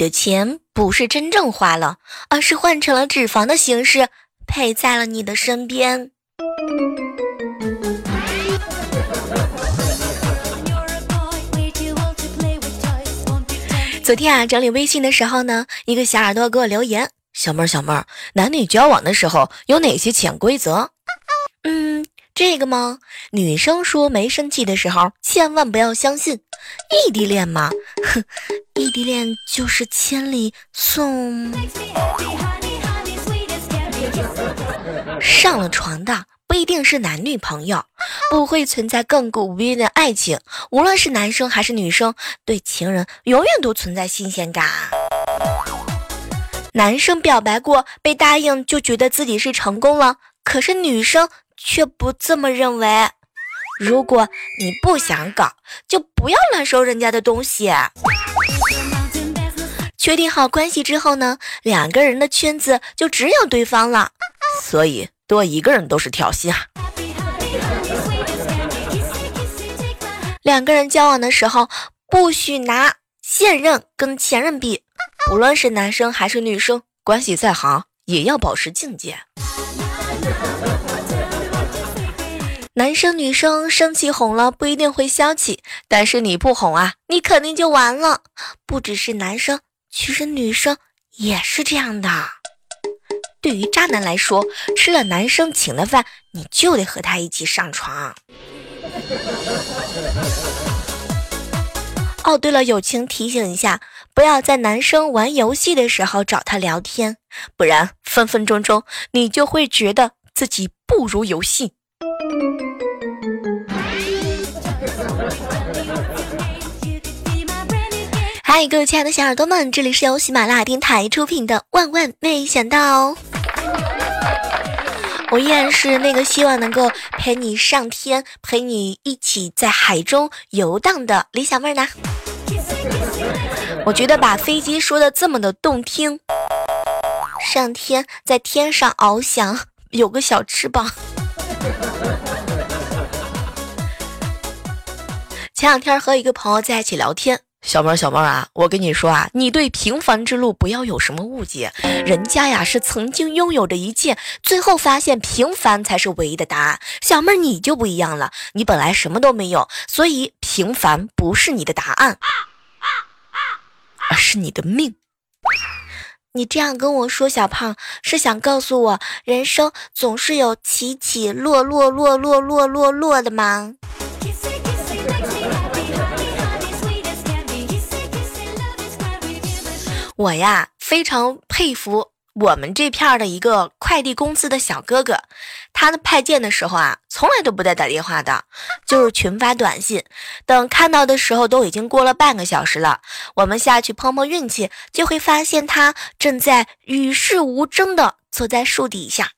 的钱不是真正花了，而是换成了脂肪的形式陪在了你的身边。昨天啊，整理微信的时候呢，一个小耳朵给我留言：“小妹儿，小妹儿，男女交往的时候有哪些潜规则？”嗯。这个吗？女生说没生气的时候，千万不要相信。异地恋嘛，哼，异地恋就是千里送。上了床的不一定是男女朋友，不会存在亘古不变的爱情。无论是男生还是女生，对情人永远都存在新鲜感。男生表白过被答应，就觉得自己是成功了，可是女生。却不这么认为。如果你不想搞，就不要乱收人家的东西。确定好关系之后呢，两个人的圈子就只有对方了。所以多一个人都是挑衅啊。两个人交往的时候，不许拿现任跟前任比，无论是男生还是女生，关系再好也要保持境界。男生女生生气哄了不一定会消气，但是你不哄啊，你肯定就完了。不只是男生，其实女生也是这样的。对于渣男来说，吃了男生请的饭，你就得和他一起上床。哦，对了，友情提醒一下，不要在男生玩游戏的时候找他聊天，不然分分钟钟你就会觉得自己不如游戏。嗨，各位亲爱的小耳朵们，这里是由喜马拉雅电台出品的《万万没想到》，我依然是那个希望能够陪你上天、陪你一起在海中游荡的李小妹儿呢。我觉得把飞机说的这么的动听，上天在天上翱翔，有个小翅膀。前两天和一个朋友在一起聊天，小妹儿小妹儿啊，我跟你说啊，你对平凡之路不要有什么误解，人家呀是曾经拥有着一切，最后发现平凡才是唯一的答案。小妹儿你就不一样了，你本来什么都没有，所以平凡不是你的答案，而是你的命。你这样跟我说，小胖是想告诉我，人生总是有起起落落落落落落落的吗？我呀，非常佩服我们这片儿的一个快递公司的小哥哥，他的派件的时候啊，从来都不带打电话的，就是群发短信。等看到的时候，都已经过了半个小时了。我们下去碰碰运气，就会发现他正在与世无争的坐在树底下。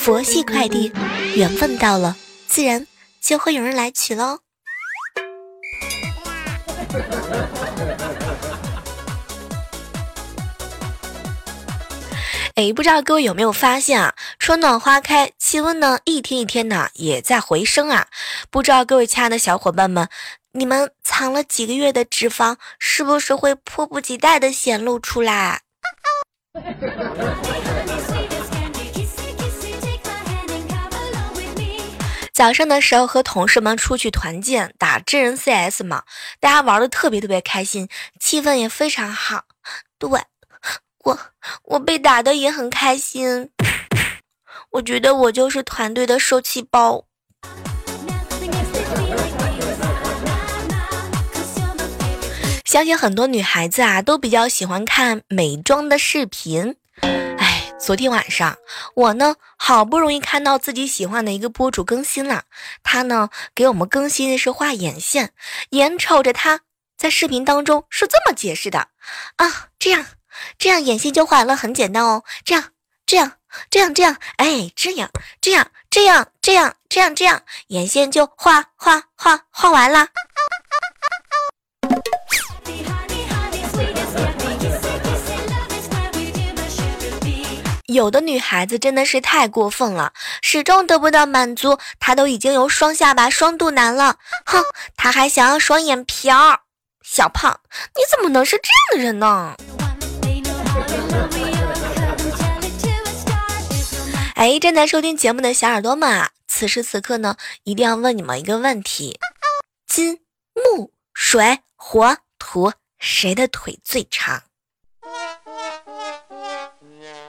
佛系快递，缘分到了，自然就会有人来取喽。哎，不知道各位有没有发现啊？春暖花开，气温呢一天一天的也在回升啊！不知道各位亲爱的小伙伴们，你们藏了几个月的脂肪，是不是会迫不及待的显露出来？早上的时候和同事们出去团建打真人 CS 嘛，大家玩的特别特别开心，气氛也非常好。对。我我被打的也很开心，我觉得我就是团队的受气包。相信很多女孩子啊都比较喜欢看美妆的视频，哎，昨天晚上我呢好不容易看到自己喜欢的一个博主更新了，他呢给我们更新的是画眼线，眼瞅着他在视频当中是这么解释的。啊，这样这样眼线就画了，很简单哦，这样这样这样这样，哎，这样这样这样这样这样这样，眼线就画画画画完了。有的女孩子真的是太过分了，始终得不到满足，她都已经有双下巴、双肚腩了，哼，她还想要双眼皮儿。小胖，你怎么能是这样的人呢？哎，正在收听节目的小耳朵们啊，此时此刻呢，一定要问你们一个问题：金、木、水、火、土，谁的腿最长？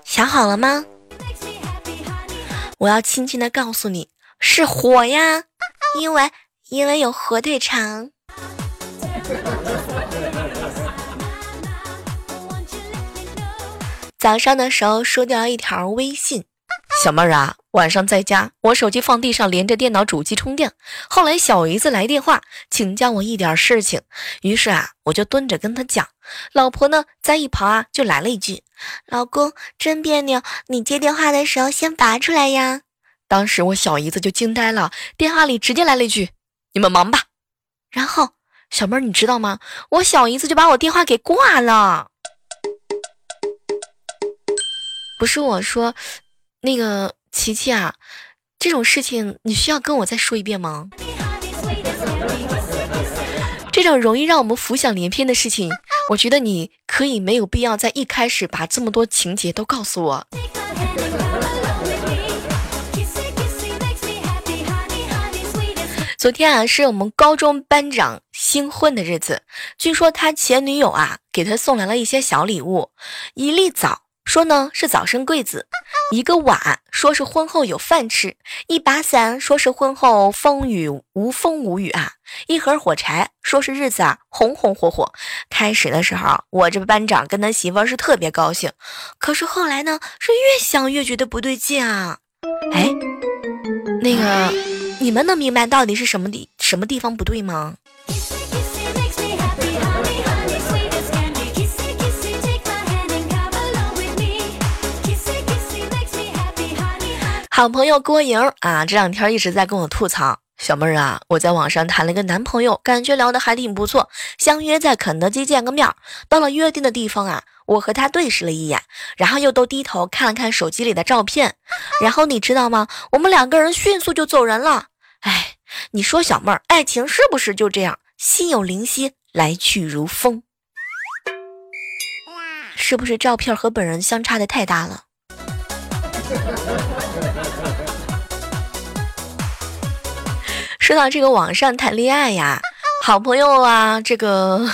想好了吗？我要轻轻的告诉你，是火呀，因为因为有火腿肠。早上的时候收掉一条微信。小妹儿啊，晚上在家，我手机放地上，连着电脑主机充电。后来小姨子来电话，请教我一点事情，于是啊，我就蹲着跟她讲。老婆呢，在一旁啊，就来了一句：“老公真别扭，你接电话的时候先拔出来呀。”当时我小姨子就惊呆了，电话里直接来了一句：“你们忙吧。”然后小妹儿，你知道吗？我小姨子就把我电话给挂了。不是我说。那个琪琪啊，这种事情你需要跟我再说一遍吗？这种容易让我们浮想联翩的事情，我觉得你可以没有必要在一开始把这么多情节都告诉我。昨天啊，是我们高中班长新婚的日子，据说他前女友啊给他送来了一些小礼物，一粒枣。说呢是早生贵子，一个碗说是婚后有饭吃，一把伞说是婚后风雨无风无雨啊，一盒火柴说是日子啊红红火火。开始的时候，我这班长跟他媳妇是特别高兴，可是后来呢是越想越觉得不对劲啊。哎，那个你们能明白到底是什么地什么地方不对吗？好朋友郭莹啊，这两天一直在跟我吐槽，小妹儿啊，我在网上谈了个男朋友，感觉聊得还挺不错，相约在肯德基见个面。到了约定的地方啊，我和他对视了一眼，然后又都低头看了看手机里的照片，然后你知道吗？我们两个人迅速就走人了。哎，你说小妹儿，爱情是不是就这样，心有灵犀，来去如风？是不是照片和本人相差的太大了？说到这个网上谈恋爱呀，好朋友啊，这个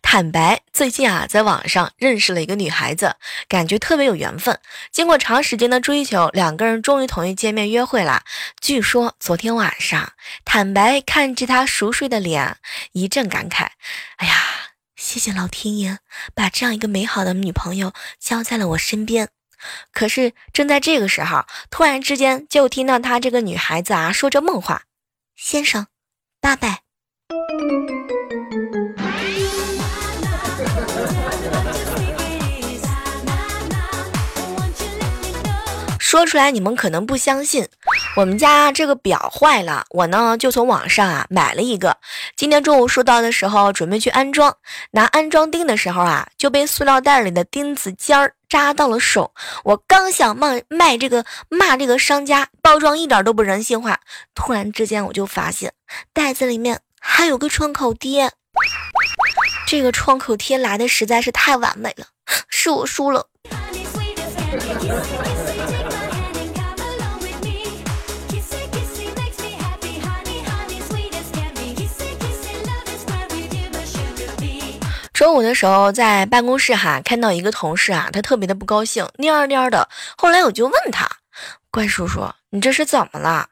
坦白最近啊，在网上认识了一个女孩子，感觉特别有缘分。经过长时间的追求，两个人终于同意见面约会了。据说昨天晚上，坦白看着他熟睡的脸，一阵感慨：“哎呀，谢谢老天爷，把这样一个美好的女朋友交在了我身边。”可是正在这个时候，突然之间就听到他这个女孩子啊说着梦话。先生，八百。说出来你们可能不相信，我们家这个表坏了，我呢就从网上啊买了一个。今天中午收到的时候，准备去安装，拿安装钉的时候啊，就被塑料袋里的钉子尖儿。扎到了手，我刚想骂卖这个骂这个商家包装一点都不人性化，突然之间我就发现袋子里面还有个创口贴，这个创口贴来的实在是太完美了，是我输了。中午的时候在办公室哈，看到一个同事啊，他特别的不高兴，蔫蔫的。后来我就问他，关叔叔，你这是怎么了？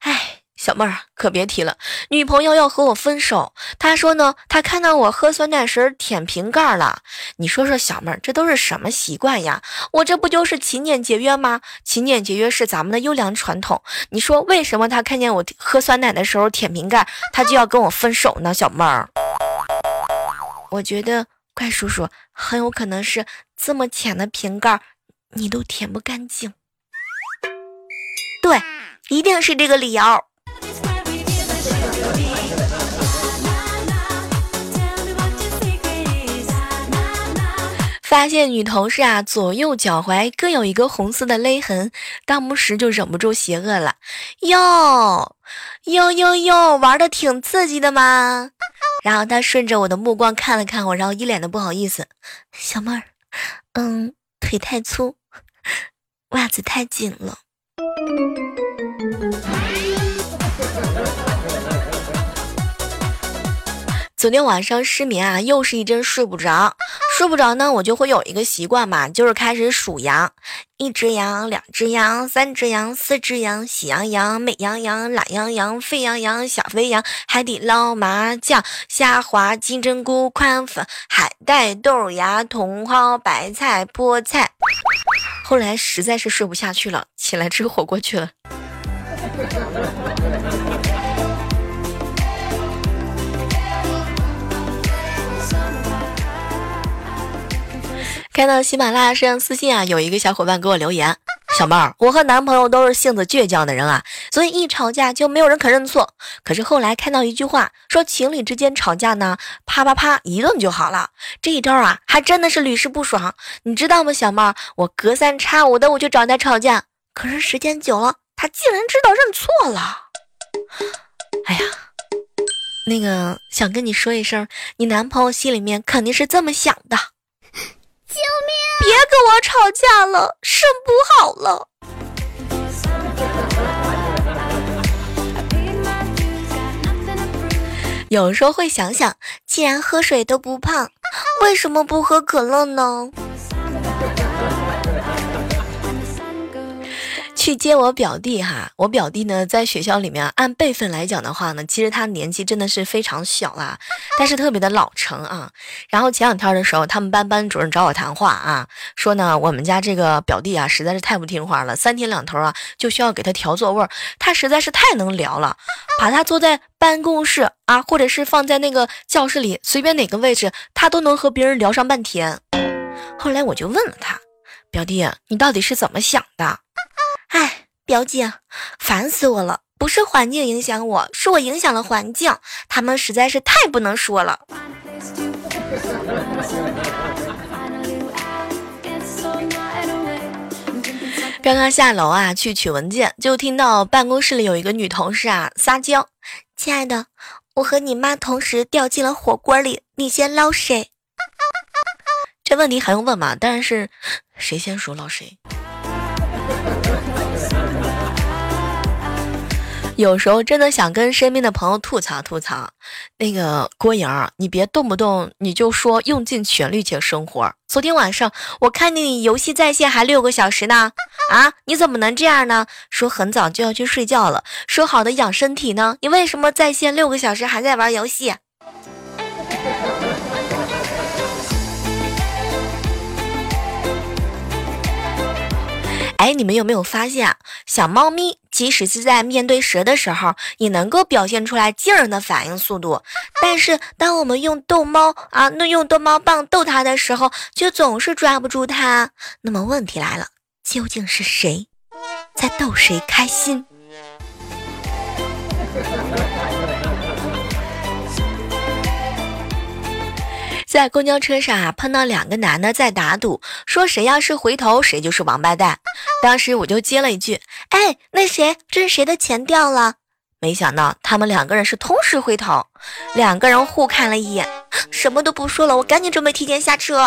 哎，小妹儿可别提了，女朋友要和我分手。他说呢，他看到我喝酸奶时舔瓶盖了。你说说，小妹儿，这都是什么习惯呀？我这不就是勤俭节约吗？勤俭节约是咱们的优良传统。你说为什么他看见我喝酸奶的时候舔瓶盖，他就要跟我分手呢？小妹儿，我觉得怪叔叔很有可能是这么浅的瓶盖，你都舔不干净。对，一定是这个理由。发现女同事啊，左右脚踝各有一个红色的勒痕，当不时就忍不住邪恶了。哟哟哟哟，玩的挺刺激的嘛。然后他顺着我的目光看了看我，然后一脸的不好意思。小妹儿，嗯，腿太粗，袜子太紧了。昨天晚上失眠啊，又是一阵睡不着。睡不着呢，我就会有一个习惯嘛，就是开始数羊：一只羊，两只羊，三只羊，四只羊，喜羊羊、美羊羊、懒羊羊、沸羊羊、小肥羊、海底捞、麻酱、虾滑、金针菇、宽粉、海带、豆芽、茼蒿、白菜、菠菜。后来实在是睡不下去了，起来吃火锅去了。看到喜马拉雅上私信啊，有一个小伙伴给我留言：“小妹儿，我和男朋友都是性子倔强的人啊，所以一吵架就没有人肯认错。可是后来看到一句话，说情侣之间吵架呢，啪啪啪一顿就好了。这一招啊，还真的是屡试不爽。你知道吗，小妹儿？我隔三差五的我就找他吵架，可是时间久了，他竟然知道认错了。哎呀，那个想跟你说一声，你男朋友心里面肯定是这么想的。”别跟我吵架了，肾不好了。有时候会想想，既然喝水都不胖，为什么不喝可乐呢？去接我表弟哈，我表弟呢在学校里面按辈分来讲的话呢，其实他年纪真的是非常小啦，但是特别的老成啊。然后前两天的时候，他们班班主任找我谈话啊，说呢我们家这个表弟啊实在是太不听话了，三天两头啊就需要给他调座位，他实在是太能聊了，把他坐在办公室啊，或者是放在那个教室里随便哪个位置，他都能和别人聊上半天。后来我就问了他，表弟你到底是怎么想的？哎，表姐，烦死我了！不是环境影响我，是我影响了环境。他们实在是太不能说了。刚刚下楼啊，去取文件，就听到办公室里有一个女同事啊撒娇：“亲爱的，我和你妈同时掉进了火锅里，你先捞谁？” 这问题还用问吗？当然是谁先熟捞谁。有时候真的想跟身边的朋友吐槽吐槽，那个郭莹，你别动不动你就说用尽全力去生活。昨天晚上我看你游戏在线还六个小时呢，啊，你怎么能这样呢？说很早就要去睡觉了，说好的养身体呢？你为什么在线六个小时还在玩游戏？哎，你们有没有发现啊？小猫咪即使是在面对蛇的时候，也能够表现出来惊人的反应速度。但是，当我们用逗猫啊，那用逗猫棒逗它的时候，却总是抓不住它。那么问题来了，究竟是谁在逗谁开心？在公交车上啊，碰到两个男的在打赌，说谁要是回头，谁就是王八蛋。当时我就接了一句：“哎，那谁，这是谁的钱掉了？”没想到他们两个人是同时回头，两个人互看了一眼，什么都不说了。我赶紧准备提前下车。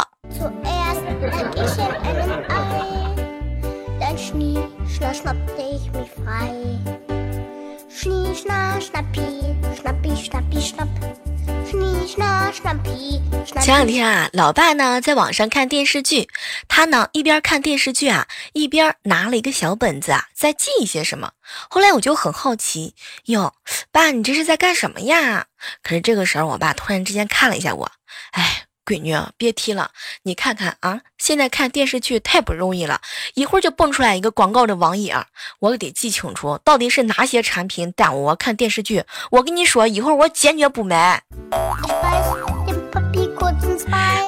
前两天啊，老爸呢在网上看电视剧，他呢一边看电视剧啊，一边拿了一个小本子啊，在记一些什么。后来我就很好奇，哟，爸，你这是在干什么呀？可是这个时候，我爸突然之间看了一下我，哎。闺女，别提了，你看看啊，现在看电视剧太不容易了，一会儿就蹦出来一个广告的网页，我得记清楚到底是哪些产品耽误我看电视剧。我跟你说，一会儿我坚决不买。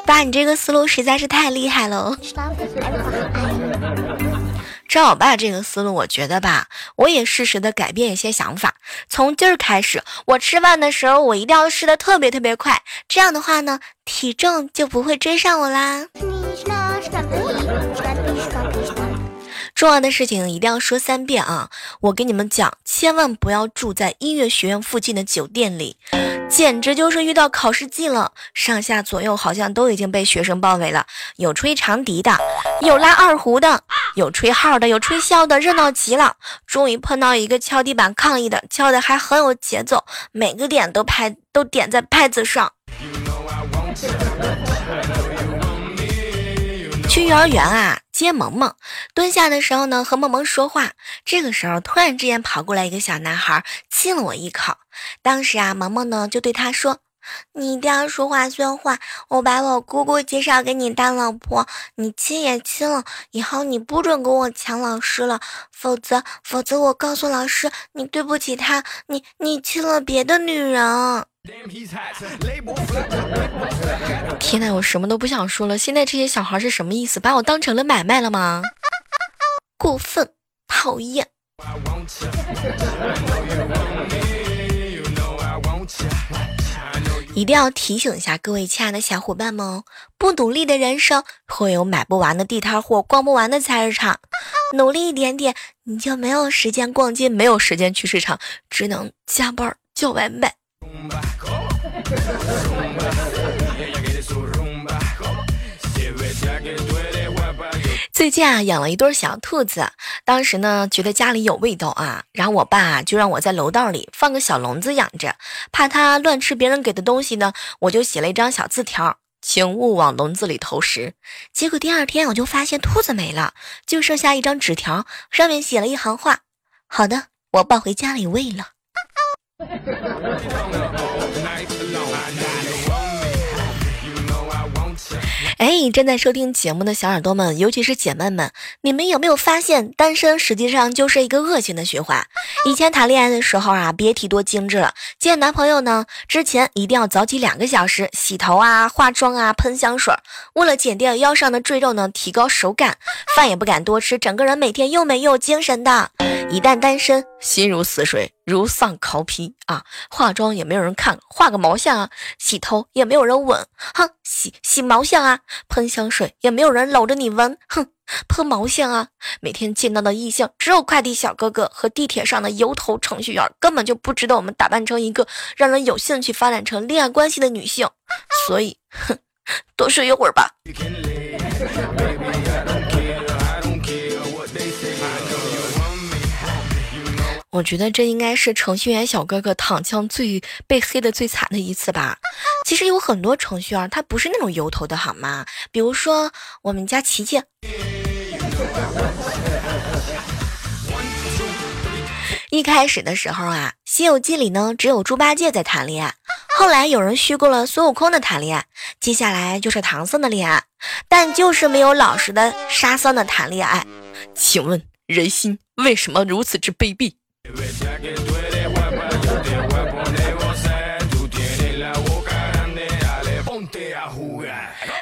爸，你这个思路实在是太厉害了。照我爸这个思路，我觉得吧，我也适时的改变一些想法。从今儿开始，我吃饭的时候，我一定要吃的特别特别快，这样的话呢，体重就不会追上我啦。重要的事情一定要说三遍啊！我跟你们讲，千万不要住在音乐学院附近的酒店里，简直就是遇到考试季了。上下左右好像都已经被学生包围了，有吹长笛的，有拉二胡的，有吹号的，有吹箫的，热闹极了。终于碰到一个敲地板抗议的，敲的还很有节奏，每个点都拍都点在拍子上。去幼儿园啊，接萌萌，蹲下的时候呢，和萌萌说话。这个时候，突然之间跑过来一个小男孩，亲了我一口。当时啊，萌萌呢就对他说：“你一定要说话算话，我把我姑姑介绍给你当老婆，你亲也亲了，以后你不准跟我抢老师了，否则，否则我告诉老师，你对不起他，你你亲了别的女人。”天呐，我什么都不想说了。现在这些小孩是什么意思？把我当成了买卖了吗？过分，讨厌。一定要提醒一下各位亲爱的小伙伴们哦，不努力的人生会有买不完的地摊货，逛不完的菜市场。努力一点点，你就没有时间逛街，没有时间去市场，只能加班叫外卖。最近啊，养了一对小兔子。当时呢，觉得家里有味道啊，然后我爸就让我在楼道里放个小笼子养着，怕它乱吃别人给的东西呢，我就写了一张小字条，请勿往笼子里投食。结果第二天我就发现兔子没了，就剩下一张纸条，上面写了一行话：好的，我抱回家里喂了。哎，正在收听节目的小耳朵们，尤其是姐妹们，你们有没有发现，单身实际上就是一个恶性的循环？以前谈恋爱的时候啊，别提多精致了。见男朋友呢，之前一定要早起两个小时洗头啊、化妆啊、喷香水，为了减掉腰上的赘肉呢，提高手感，饭也不敢多吃，整个人每天又美又精神的。一旦单身，心如死水，如丧考妣啊！化妆也没有人看，画个毛线啊！洗头也没有人吻，哼，洗洗毛线啊！喷香水也没有人搂着你闻，哼，喷毛线啊！每天见到的异性只有快递小哥哥和地铁上的油头程序员，根本就不值得我们打扮成一个让人有兴趣发展成恋爱关系的女性。所以，哼，多睡一会儿吧。我觉得这应该是程序员小哥哥躺枪最被黑的最惨的一次吧。其实有很多程序员他不是那种油头的好吗？比如说我们家琪琪。一开始的时候啊，《西游记》里呢只有猪八戒在谈恋爱，后来有人虚构了孙悟空的谈恋爱，接下来就是唐僧的恋爱，但就是没有老实的沙僧的谈恋爱。请问人心为什么如此之卑鄙？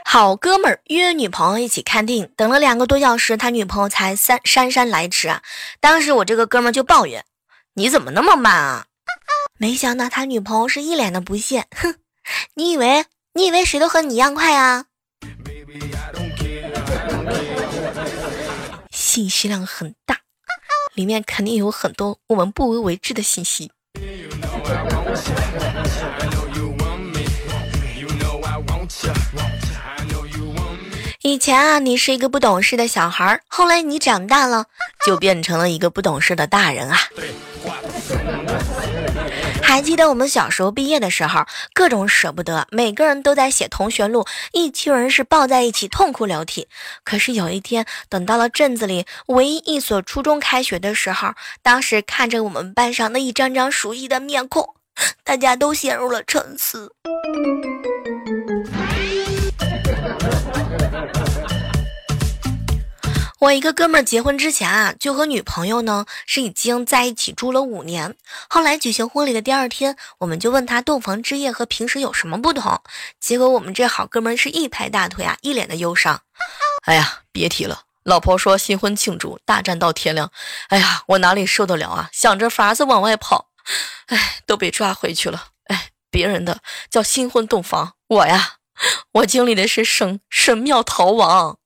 好哥们儿约女朋友一起看电影，等了两个多小时，他女朋友才姗姗姗来迟啊。当时我这个哥们儿就抱怨：“你怎么那么慢啊？”没想到他女朋友是一脸的不屑：“哼，你以为你以为谁都和你一样快啊？”信息量很大。里面肯定有很多我们不为为知的信息。以前啊，你是一个不懂事的小孩儿，后来你长大了，就变成了一个不懂事的大人啊。还记得我们小时候毕业的时候，各种舍不得，每个人都在写同学录，一群人是抱在一起痛哭流涕。可是有一天，等到了镇子里唯一一所初中开学的时候，当时看着我们班上那一张张熟悉的面孔，大家都陷入了沉思。我一个哥们儿结婚之前啊，就和女朋友呢是已经在一起住了五年。后来举行婚礼的第二天，我们就问他洞房之夜和平时有什么不同。结果我们这好哥们儿是一拍大腿啊，一脸的忧伤。哎呀，别提了，老婆说新婚庆祝，大战到天亮。哎呀，我哪里受得了啊？想着法子往外跑，哎，都被抓回去了。哎，别人的叫新婚洞房，我呀，我经历的是神神庙逃亡。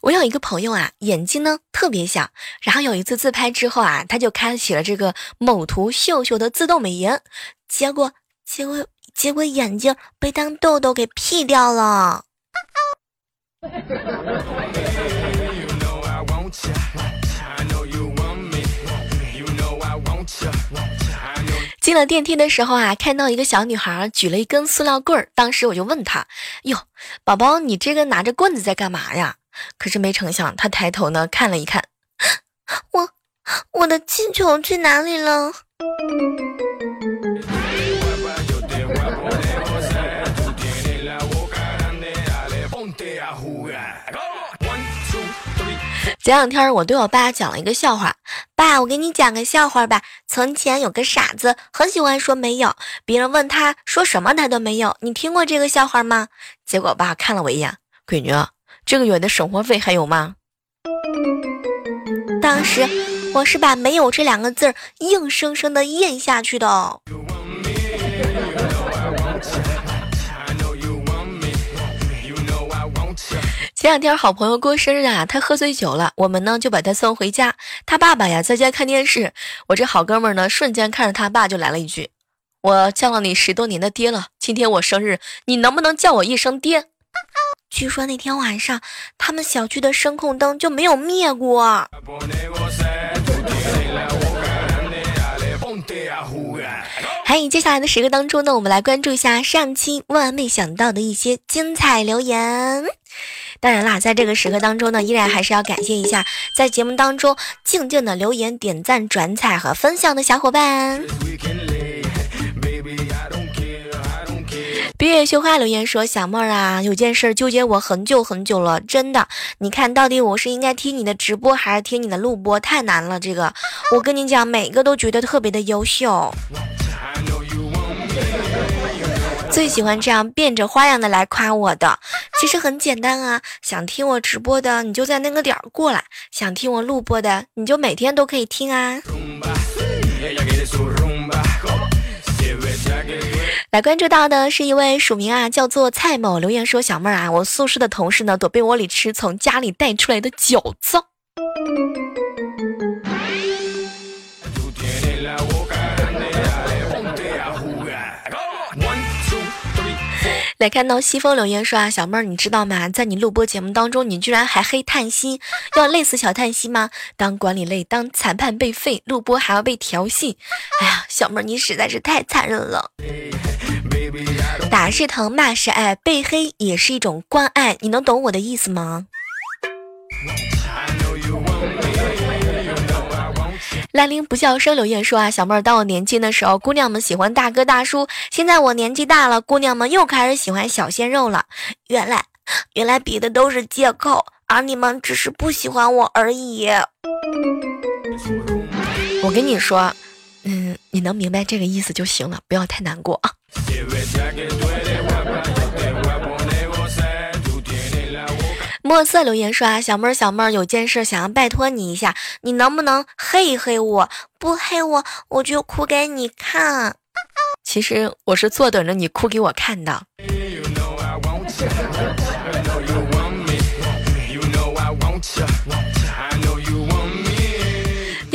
我有一个朋友啊，眼睛呢特别小，然后有一次自拍之后啊，他就开启了这个某图秀秀的自动美颜，结果结果结果眼睛被当痘痘给 P 掉了。进了电梯的时候啊，看到一个小女孩举了一根塑料棍儿，当时我就问她：“哟，宝宝，你这个拿着棍子在干嘛呀？”可是没成想，她抬头呢看了一看，我我的气球去哪里了？前两天我对我爸讲了一个笑话，爸，我给你讲个笑话吧。从前有个傻子，很喜欢说没有，别人问他说什么他都没有。你听过这个笑话吗？结果爸看了我一眼，闺女，这个月的生活费还有吗？当时我是把没有这两个字硬生生的咽下去的。哦前两天好朋友过生日啊，他喝醉酒了，我们呢就把他送回家。他爸爸呀在家看电视，我这好哥们呢瞬间看着他爸就来了一句：“我叫了你十多年的爹了，今天我生日，你能不能叫我一声爹？”据说那天晚上他们小区的声控灯就没有灭过。嗨，接下来的时刻当中呢，我们来关注一下上期万万没想到的一些精彩留言。当然啦，在这个时刻当中呢，依然还是要感谢一下在节目当中静静的留言、点赞、转采和分享的小伙伴。闭月羞花留言说：“小妹儿啊，有件事纠结我很久很久了，真的。你看到底我是应该听你的直播还是听你的录播？太难了，这个。我跟你讲，每个都觉得特别的优秀。”最喜欢这样变着花样的来夸我的，其实很简单啊。想听我直播的，你就在那个点儿过来；想听我录播的，你就每天都可以听啊。来关注到的是一位署名啊，叫做蔡某，留言说：“小妹儿啊，我宿舍的同事呢，躲被窝里吃从家里带出来的饺子。”来看到西风留言说啊，小妹儿，你知道吗？在你录播节目当中，你居然还黑叹息，要累死小叹息吗？当管理累，当裁判被废，录播还要被调戏。哎呀，小妹儿，你实在是太残忍了。打是疼，骂是爱，被黑也是一种关爱，你能懂我的意思吗？兰陵不笑生柳叶说啊，小妹儿，当我年轻的时候，姑娘们喜欢大哥大叔；现在我年纪大了，姑娘们又开始喜欢小鲜肉了。原来，原来比的都是借口，而你们只是不喜欢我而已。我跟你说，嗯，你能明白这个意思就行了，不要太难过啊。墨色留言说啊，小妹儿，小妹儿，有件事想要拜托你一下，你能不能黑一黑我？不黑我，我就哭给你看。其实我是坐等着你哭给我看的。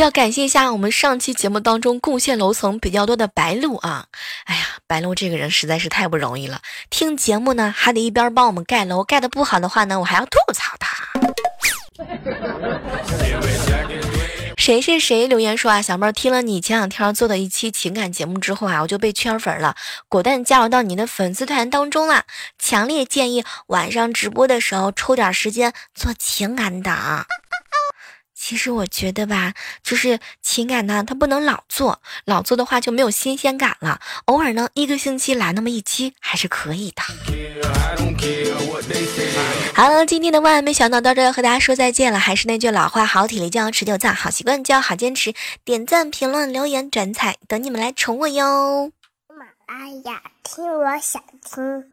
要感谢一下我们上期节目当中贡献楼层比较多的白鹿啊！哎呀，白鹿这个人实在是太不容易了，听节目呢还得一边帮我们盖楼，盖的不好的话呢，我还要吐槽他。谁是谁留言说啊，小妹儿听了你前两天做的一期情感节目之后啊，我就被圈粉了，果断加入到你的粉丝团当中了。强烈建议晚上直播的时候抽点时间做情感档。其实我觉得吧，就是情感呢，它不能老做，老做的话就没有新鲜感了。偶尔呢，一个星期来那么一期还是可以的。好了，今天的万万没想到到这要和大家说再见了。还是那句老话，好体力就要持久战，好习惯就要好坚持。点赞、评论、留言、转采，等你们来宠我哟。喜马拉雅，听我想听。